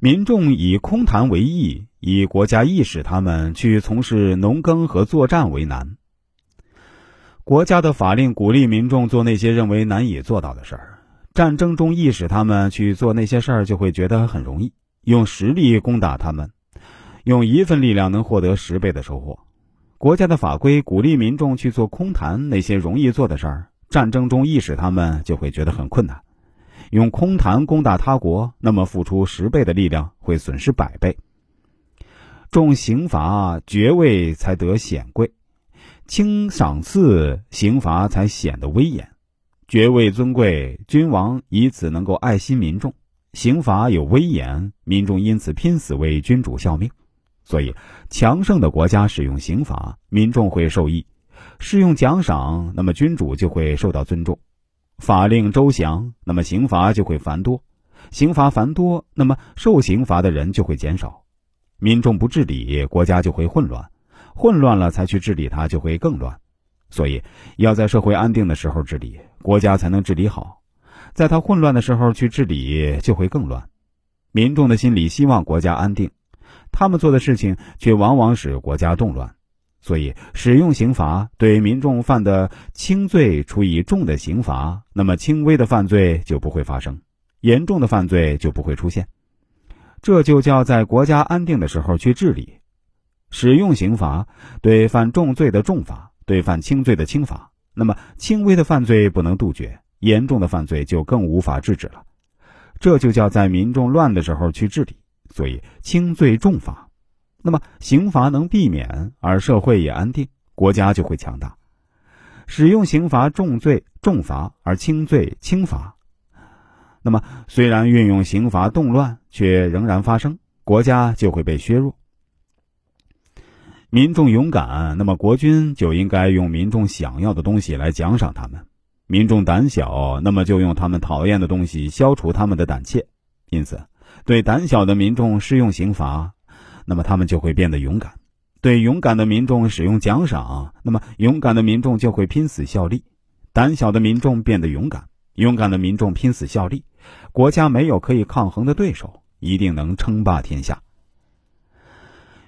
民众以空谈为易，以国家意使他们去从事农耕和作战为难。国家的法令鼓励民众做那些认为难以做到的事儿，战争中意使他们去做那些事儿，就会觉得很容易，用实力攻打他们，用一份力量能获得十倍的收获。国家的法规鼓励民众去做空谈那些容易做的事儿，战争中意使他们就会觉得很困难。用空谈攻打他国，那么付出十倍的力量会损失百倍。重刑罚爵位才得显贵，轻赏赐刑罚才显得威严。爵位尊贵，君王以此能够爱惜民众；刑罚有威严，民众因此拼死为君主效命。所以，强盛的国家使用刑罚，民众会受益；适用奖赏，那么君主就会受到尊重。法令周详，那么刑罚就会繁多；刑罚繁多，那么受刑罚的人就会减少。民众不治理，国家就会混乱；混乱了才去治理它，就会更乱。所以，要在社会安定的时候治理国家，才能治理好；在他混乱的时候去治理，就会更乱。民众的心里希望国家安定，他们做的事情却往往使国家动乱。所以，使用刑罚对民众犯的轻罪处以重的刑罚，那么轻微的犯罪就不会发生，严重的犯罪就不会出现。这就叫在国家安定的时候去治理。使用刑罚对犯重罪的重罚，对犯轻罪的轻罚。那么轻微的犯罪不能杜绝，严重的犯罪就更无法制止了。这就叫在民众乱的时候去治理。所以轻罪重罚。那么刑罚能避免，而社会也安定，国家就会强大。使用刑罚重罪重罚，而轻罪轻罚。那么虽然运用刑罚动乱，却仍然发生，国家就会被削弱。民众勇敢，那么国君就应该用民众想要的东西来奖赏他们；民众胆小，那么就用他们讨厌的东西消除他们的胆怯。因此，对胆小的民众施用刑罚。那么他们就会变得勇敢，对勇敢的民众使用奖赏，那么勇敢的民众就会拼死效力；胆小的民众变得勇敢，勇敢的民众拼死效力，国家没有可以抗衡的对手，一定能称霸天下。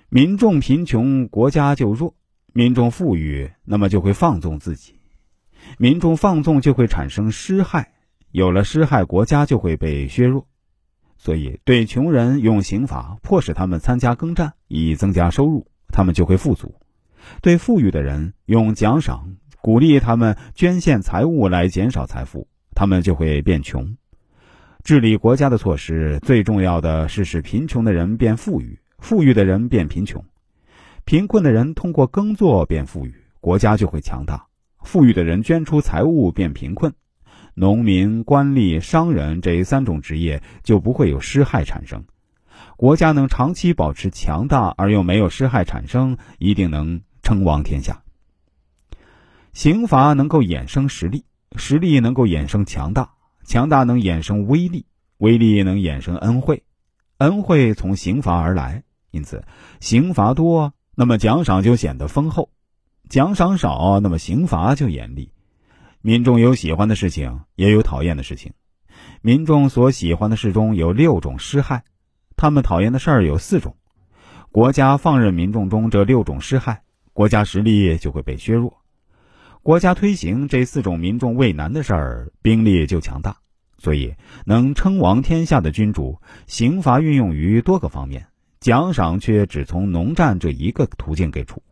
民众贫穷，国家就弱；民众富裕，那么就会放纵自己；民众放纵就会产生失害，有了失害，国家就会被削弱。所以，对穷人用刑法，迫使他们参加耕战，以增加收入，他们就会富足；对富裕的人用奖赏，鼓励他们捐献财物来减少财富，他们就会变穷。治理国家的措施，最重要的是使贫穷的人变富裕，富裕的人变贫穷；贫困的人通过耕作变富裕，国家就会强大；富裕的人捐出财物变贫困。农民、官吏、商人这三种职业就不会有失害产生，国家能长期保持强大而又没有失害产生，一定能称王天下。刑罚能够衍生实力，实力能够衍生强大，强大能衍生威力，威力能衍生恩惠，恩惠从刑罚而来。因此，刑罚多，那么奖赏就显得丰厚；奖赏少，那么刑罚就严厉。民众有喜欢的事情，也有讨厌的事情。民众所喜欢的事中有六种失害，他们讨厌的事儿有四种。国家放任民众中这六种失害，国家实力就会被削弱。国家推行这四种民众畏难的事儿，兵力就强大。所以，能称王天下的君主，刑罚运用于多个方面，奖赏却只从农战这一个途径给出。